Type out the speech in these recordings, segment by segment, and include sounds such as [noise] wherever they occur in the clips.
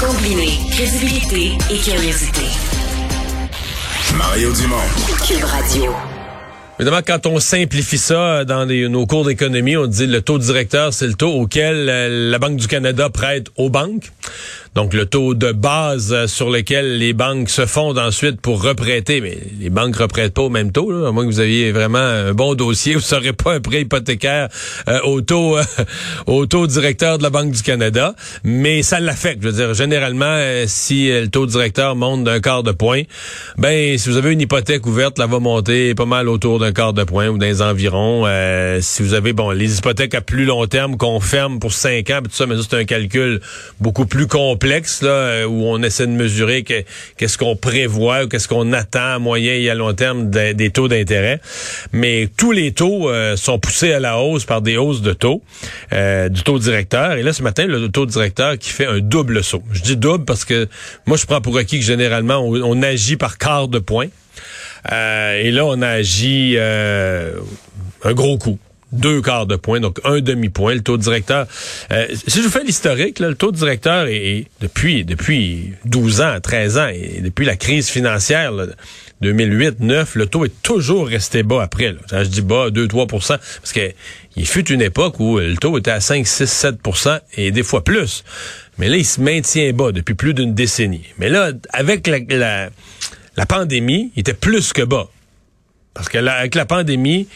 Combiner crédibilité et curiosité. Mario Dumont. Cube Radio. Évidemment, quand on simplifie ça dans les- nos cours d'économie, on dit le taux directeur, c'est le taux auquel euh, la Banque du Canada prête aux banques. Donc, le taux de base euh, sur lequel les banques se fondent ensuite pour reprêter. Mais les banques reprêtent pas au même taux, là, à moins que vous aviez vraiment un bon dossier. [laughs] Vous ne serez pas un prêt hypothécaire euh, au, taux, euh, [laughs] au taux directeur de la Banque du Canada. Mais ça l'affecte. Je veux dire, généralement, euh, si euh, le taux directeur monte d'un quart de point, ben, si vous avez une hypothèque ouverte, là va monter pas mal autour d'un quart de point ou dans les environs. Si vous avez, bon, les hypothèques à plus long terme qu'on ferme pour cinq ans, tout ça, mais c'est un calcul beaucoup plus complexe, là, euh, où on essaie de mesurer que- qu'est-ce qu'on prévoit ou qu'est-ce qu'on attend à moyen et à long terme des, taux d'intérêt. Mais tous les taux euh, sont poussés à la hausse par des hausses de taux, euh, du taux directeur. Et là, ce matin, le taux directeur qui fait un double saut. Je dis double parce que moi, je prends pour acquis que généralement, on, agit par quart de point. Et là, on a agi euh, un gros coup. Deux quarts de point, donc un demi-point. Le taux directeur. euh, si je vous fais l'historique, le taux directeur est, depuis depuis 12 ans, 13 ans, et depuis la crise financière, là, 2008-9, le taux est toujours resté bas après. Là. Je dis bas, 2-3% parce que il fut une époque où le taux était à 5, 6, 7% et des fois plus. Mais là, il se maintient bas depuis plus d'une décennie. Mais là, avec la, la, pandémie, il était plus que bas. Parce que avec la pandémie,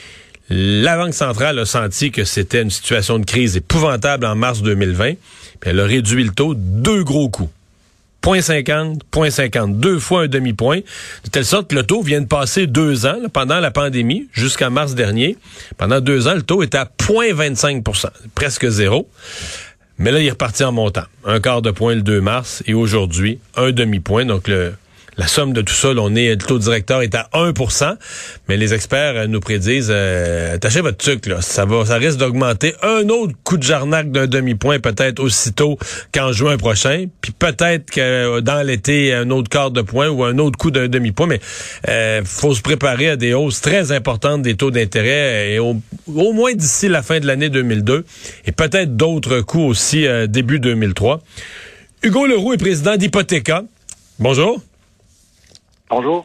la Banque centrale a senti que c'était une situation de crise épouvantable en mars 2020. Puis elle a réduit le taux deux gros coups. 0.50, 0.50, deux fois un demi-point, de telle sorte que le taux vient de passer deux ans, pendant la pandémie, jusqu'à mars dernier. Pendant deux ans, le taux était à 0.25% presque zéro. Mais là, il est reparti en montant. Un quart de point le 2 mars et aujourd'hui, un demi-point. Donc, le, la somme de tout ça, là, est, le taux directeur est à 1% mais les experts euh, nous prédisent, euh, attachez votre truc, là, ça va, ça risque d'augmenter un autre coup de jarnac d'un demi-point, peut-être aussitôt qu'en juin prochain, puis peut-être que euh, dans l'été, un autre quart de point ou un autre coup d'un demi-point, mais euh, faut se préparer à des hausses très importantes des taux d'intérêt, et au, au moins d'ici la fin de l'année 2002, et peut-être d'autres coups aussi euh, début 2003. Hugo Leroux est président d'Hypothéca. Bonjour. Bonjour.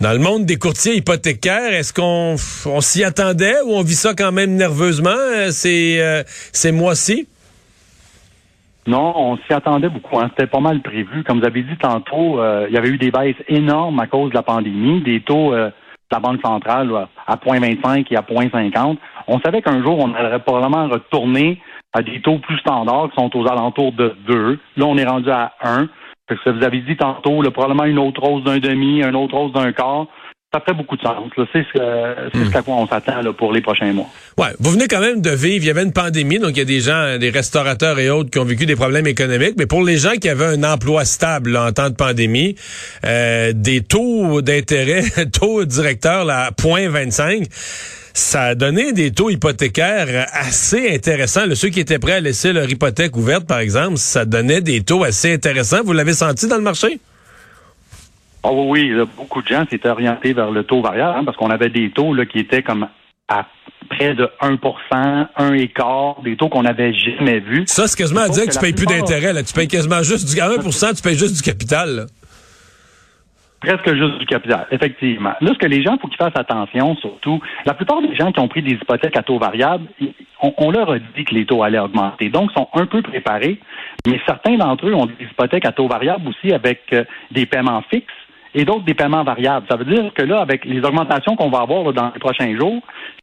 Dans le monde des courtiers hypothécaires, est-ce qu'on on s'y attendait ou on vit ça quand même nerveusement euh, ces, euh, ces mois-ci? Non, on s'y attendait beaucoup. Hein. C'était pas mal prévu. Comme vous avez dit tantôt, euh, il y avait eu des baisses énormes à cause de la pandémie, des taux euh, de la Banque centrale là, à 0.25 et à 0.50. On savait qu'un jour, on allait probablement retourner à des taux plus standards qui sont aux alentours de 2. Là, on est rendu à 1. Parce que vous avez dit tantôt, là, probablement une autre hausse d'un demi, une autre hausse d'un quart. Ça fait beaucoup de sens. là. C'est ce, que- c'est ce à quoi on s'attend là, pour les prochains mois. Ouais, vous venez quand même de vivre, il y avait une pandémie, donc il y a des gens, des restaurateurs et autres qui ont vécu des problèmes économiques, mais pour les gens qui avaient un emploi stable là, en temps de pandémie, euh, des taux d'intérêt, [laughs] taux directeur là, à 0.25, ça a donné des taux hypothécaires assez intéressants. Là, ceux qui étaient prêts à laisser leur hypothèque ouverte, par exemple, ça donnait des taux assez intéressants. Vous l'avez senti dans le marché? Ah oui, là, beaucoup de gens s'étaient orientés vers le taux variable hein, parce qu'on avait des taux là, qui étaient comme à près de 1% 1 écart, des taux qu'on n'avait jamais vus. Ça, c'est quasiment à dire trouve que tu que payes plus d'intérêt. Là. Tu payes quasiment juste du à 1 tu payes juste du capital. là. Presque juste du capital, effectivement. Là, ce que les gens, il faut qu'ils fassent attention, surtout, la plupart des gens qui ont pris des hypothèques à taux variable, on leur a dit que les taux allaient augmenter. Donc, ils sont un peu préparés, mais certains d'entre eux ont des hypothèques à taux variable aussi avec euh, des paiements fixes et d'autres des paiements variables. Ça veut dire que là, avec les augmentations qu'on va avoir dans les prochains jours,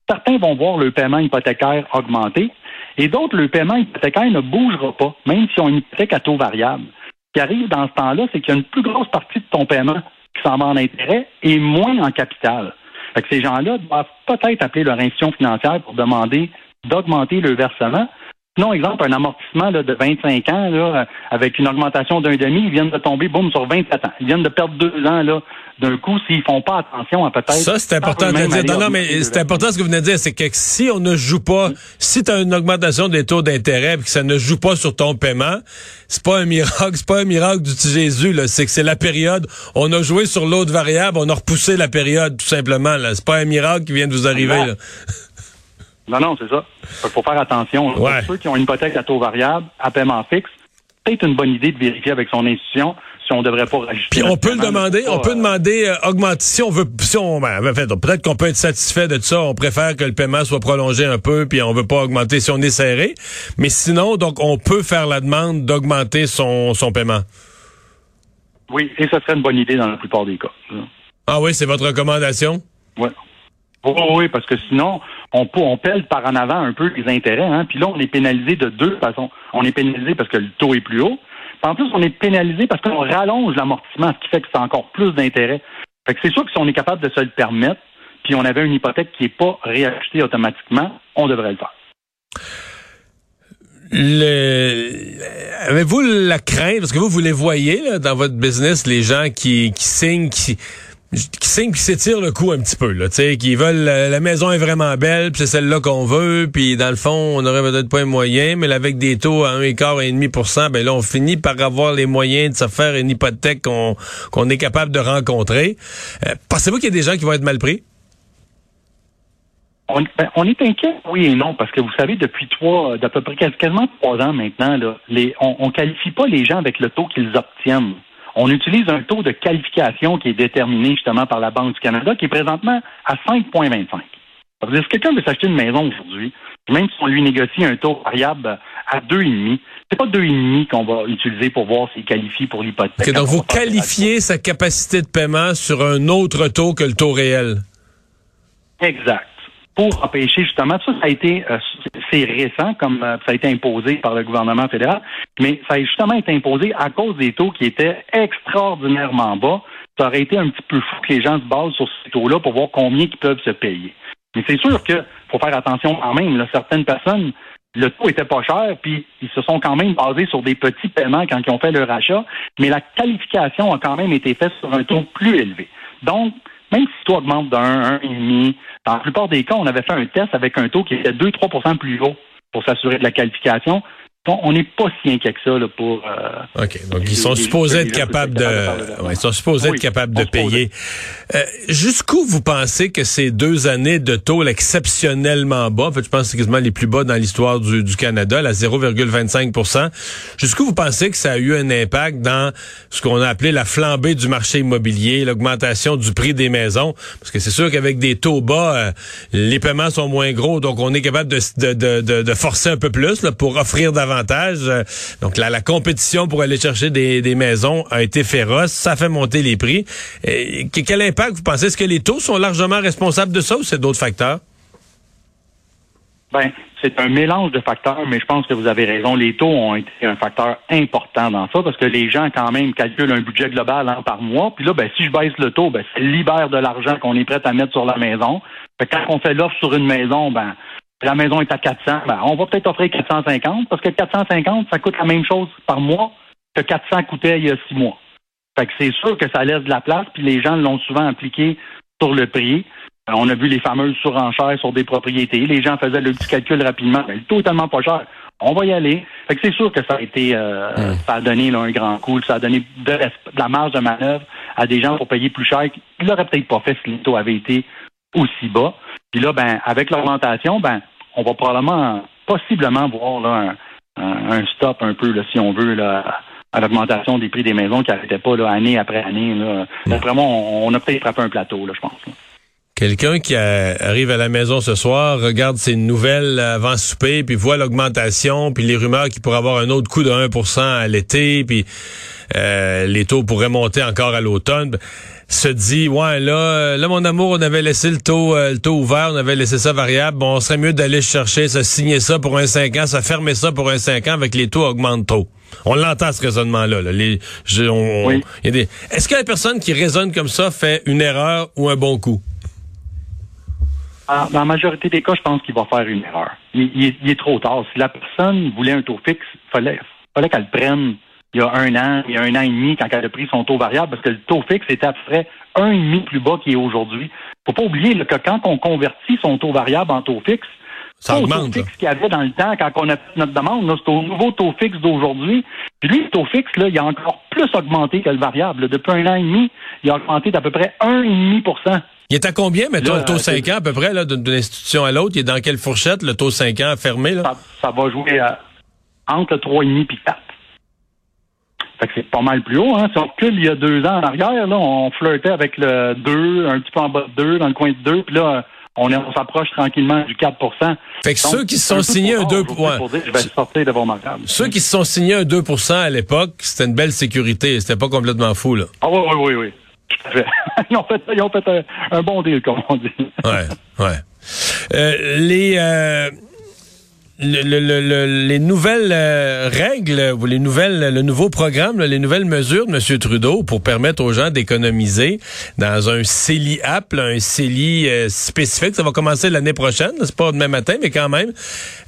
certains vont voir le paiement hypothécaire augmenter et d'autres, le paiement hypothécaire ne bougera pas, même s'ils ont une hypothèque à taux variable. Ce qui arrive dans ce temps-là, c'est qu'il y a une plus grosse partie de ton paiement qui s'en va en intérêt et moins en capital. Ces gens-là doivent peut-être appeler leur institution financière pour demander d'augmenter le versement. Sinon, exemple, un amortissement là, de 25 ans là, avec une augmentation d'un demi, ils viennent de tomber, boum, sur 27 ans. Ils viennent de perdre deux ans là, d'un coup s'ils font pas attention à peut-être... Ça, c'est important de dire. Non, non, mais c'est important ce que vous venez de dire, c'est que si on ne joue pas, si tu as une augmentation des taux d'intérêt et que ça ne joue pas sur ton paiement, c'est pas un miracle, c'est pas un miracle du petit Jésus, là. C'est que c'est la période. On a joué sur l'autre variable, on a repoussé la période, tout simplement, là. C'est pas un miracle qui vient de vous arriver, là. Non, non, c'est ça. Il faut faire attention. Pour ceux qui ont une hypothèque à taux variable, à paiement fixe, c'est peut-être une bonne idée de vérifier avec son institution si on devrait pas rajouter. Puis on peut le demander, on peut demander euh, augmenter si on veut si on ben, peut-être qu'on peut être satisfait de ça, on préfère que le paiement soit prolongé un peu puis on veut pas augmenter si on est serré, mais sinon donc on peut faire la demande d'augmenter son son paiement. Oui, et ça serait une bonne idée dans la plupart des cas. Ah oui, c'est votre recommandation? Oui. Oui, parce que sinon, on, pèle par en avant un peu les intérêts. Hein? Puis là, on est pénalisé de deux façons. On est pénalisé parce que le taux est plus haut. en plus, on est pénalisé parce qu'on rallonge l'amortissement, ce qui fait que c'est encore plus d'intérêts. Fait que c'est sûr que si on est capable de se le permettre, puis on avait une hypothèque qui n'est pas réajustée automatiquement, on devrait le faire. Le... Avez-vous la crainte, parce que vous, vous les voyez dans votre business, les gens qui, qui signent, qui qui signent qui s'étirent le coup un petit peu là, tu sais, qui veulent la maison est vraiment belle, puis c'est celle-là qu'on veut, puis dans le fond, on aurait peut-être pas les moyens, mais avec des taux à un quart et demi pour cent, ben là on finit par avoir les moyens de se faire une hypothèque qu'on qu'on est capable de rencontrer. Euh, pensez-vous qu'il y a des gens qui vont être mal pris? On, ben, on, est inquiet, oui et non, parce que vous savez, depuis trois, d'à peu près quasiment trois ans maintenant, là, les, on, on qualifie pas les gens avec le taux qu'ils obtiennent on utilise un taux de qualification qui est déterminé justement par la Banque du Canada, qui est présentement à 5,25. Si quelqu'un veut s'acheter une maison aujourd'hui, même si on lui négocie un taux variable à 2,5, c'est pas 2,5 qu'on va utiliser pour voir s'il qualifie pour l'hypothèque. donc vous qualifiez sa capacité de paiement sur un autre taux que le taux réel. Exact pour empêcher justement, ça, ça a été, euh, c'est récent comme euh, ça a été imposé par le gouvernement fédéral, mais ça a justement été imposé à cause des taux qui étaient extraordinairement bas. Ça aurait été un petit peu fou que les gens se basent sur ces taux-là pour voir combien ils peuvent se payer. Mais c'est sûr que faut faire attention quand même. Là, certaines personnes, le taux était pas cher, puis ils se sont quand même basés sur des petits paiements quand ils ont fait leur achat, mais la qualification a quand même été faite sur un taux plus élevé. Donc, même si taux augmente d'un, un et demi, dans la plupart des cas, on avait fait un test avec un taux qui était 2-3% plus haut pour s'assurer de la qualification on n'est pas si inquiet que ça là, pour. Euh, OK. Donc, ils sont supposés être capables de. ils sont supposés être capables de payer. Euh, jusqu'où vous pensez que ces deux années de taux exceptionnellement bas, en fait, je pense que c'est quasiment les plus bas dans l'histoire du, du, Canada, la 0,25% jusqu'où vous pensez que ça a eu un impact dans ce qu'on a appelé la flambée du marché immobilier, l'augmentation du prix des maisons? Parce que c'est sûr qu'avec des taux bas, euh, les paiements sont moins gros, donc on est capable de, de, de, de forcer un peu plus là, pour offrir davantage euh, donc la, la compétition pour aller chercher des, maisons a été féroce. Ça fait monter les prix. Quel impact vous pensez? Est-ce que les taux sont largement responsables de ça ou c'est d'autres facteurs? Ben, c'est un mélange de facteurs, mais je pense que vous avez raison. Les taux ont été un facteur important dans ça parce que les gens, quand même, calculent un budget global par mois. Puis là, ben, si je baisse le taux, ben, ça libère de l'argent qu'on est prêt à mettre sur la maison. quand on fait l'offre sur une maison, ben, la maison est à 400, ben, on va peut-être offrir 450 parce que 450, ça coûte la même chose par mois que 400 coûtait il y a six mois. Fait que c'est sûr que ça laisse de la place, puis les gens l'ont souvent appliqué sur le prix. Euh, on a vu les fameuses surenchères sur des propriétés. Les gens faisaient le petit calcul rapidement. Ben, le taux est tellement pas cher. On va y aller. Fait que c'est sûr que ça a été, euh, hmm. ça a donné un grand coup. Ça a donné de, la marge de manœuvre à des gens pour payer plus cher. Ils l'auraient peut-être pas fait si le taux avait été aussi bas. Puis là, ben, avec l'augmentation, ben, on va probablement, possiblement voir là, un, stop un peu, là, si on veut, là, à l'augmentation des prix des maisons qui n'arrêtait pas là, année après année. Là. Vraiment, on, a peut-être frappé un plateau, là, je pense. Quelqu'un qui arrive à la maison ce soir, regarde ses nouvelles avant souper, puis voit l'augmentation, puis les rumeurs qu'il pourrait avoir un autre coup de 1% à l'été, puis euh, les taux pourraient monter encore à l'automne se dit ouais là là mon amour on avait laissé le taux euh, le taux ouvert on avait laissé ça variable. Bon on serait mieux d'aller chercher ça signer ça pour un 5 ans ça fermer ça pour un 5 ans avec les taux augmentent trop. On l'entend ce raisonnement là, Les, est-ce que la personne qui raisonne comme ça fait une erreur ou un bon coup? Ah, dans la majorité des cas, je pense qu'il va faire une erreur. Il, est trop tard. Si la personne voulait un taux fixe, fallait, fallait qu'elle prenne il y a un an, il y a un an et demi, quand elle a pris son taux variable, parce que le taux fixe était à peu près un et demi plus bas qu'il est aujourd'hui. Faut pas oublier que quand on convertit son taux variable en taux fixe, ça le taux fixe qu'il y avait dans le temps quand on a fait notre demande, c'est au nouveau taux fixe d'aujourd'hui. Puis lui, le taux fixe, là, il a encore plus augmenté que le variable. Depuis un an et demi, il a augmenté d'à peu près 1,5% Il est à combien, mettons, le taux 5 ans à peu près, là, d'une institution à l'autre? Il est dans quelle fourchette, le taux 5 ans fermé? Là? Ça, va jouer entre le 3,5 et 4. Fait que c'est pas mal plus haut. Hein. Si on recule il y a deux ans en arrière, là, on flirtait avec le 2, un petit peu en bas de 2, dans le coin de 2, puis là, on, on s'approche tranquillement du 4 Fait que ceux qui se sont signés un 2 je vais sortir de Ceux qui se sont signés un 2% à l'époque, c'était une belle sécurité. C'était pas complètement fou, là. Ah oui, oui, oui, oui. Tout à fait. [laughs] ils ont fait, ils ont fait un, un, bon deal, comme on dit. ouais, ouais. Euh, les, euh, le, les nouvelles euh, règles ou les nouvelles, le nouveau programme, les nouvelles mesures de M. Trudeau pour permettre aux gens d'économiser dans un CELI app, un CELI euh, spécifique. Ça va commencer l'année prochaine, c'est pas demain matin, mais quand même.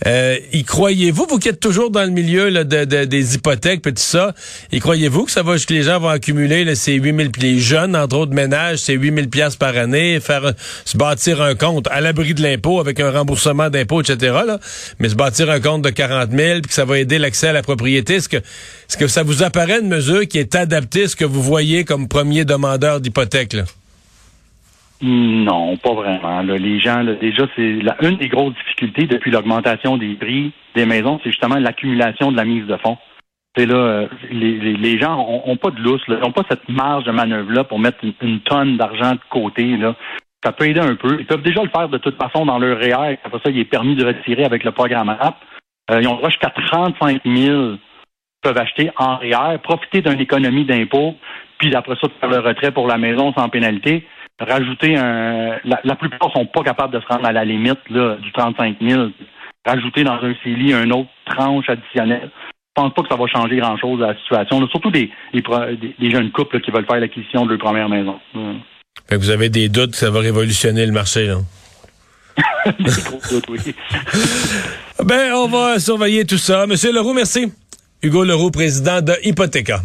Euh, y croyez-vous, vous qui êtes toujours dans le milieu là, de, des hypothèques et tout ça, y croyez-vous que ça va que les gens vont accumuler là, ces 8000 les jeunes, entre autres ménages, ces 8000 pièces par année, faire se bâtir un compte à l'abri de l'impôt avec un remboursement d'impôt, etc. Là. Mais bâtir un compte de 40 000 puis que ça va aider l'accès à la propriété. Est-ce que, que ça vous apparaît une mesure qui est adaptée à ce que vous voyez comme premier demandeur d'hypothèque? Non, pas vraiment. Les gens, déjà, c'est une des grosses difficultés depuis l'augmentation des prix des maisons, c'est justement l'accumulation de la mise de fonds. C'est là, euh, les, gens ont, pas de lousse, n'ont pas cette marge de manœuvre là pour mettre une, tonne d'argent de côté là ça peut aider un peu. Ils peuvent déjà le faire de toute façon dans leur REER. Après ça, il est permis de retirer avec le programme app. Euh, ils ont droit jusqu'à 35 000 peuvent acheter en REER, profiter d'une économie d'impôt, puis après ça, faire le retrait pour la maison sans pénalité. Rajouter un... La, plupart sont pas capables de se rendre à la limite là, du 35 000. Rajouter dans un CELI une autre tranche additionnelle. Je pense pas que ça va changer grand-chose à la situation. surtout des, des, jeunes couples qui veulent faire l'acquisition de leur première maison vous avez des doutes que ça va révolutionner le marché, [laughs] là? oui. [laughs] ben, on va surveiller tout ça. Monsieur Leroux, merci. Hugo Leroux, président de Hypothéca.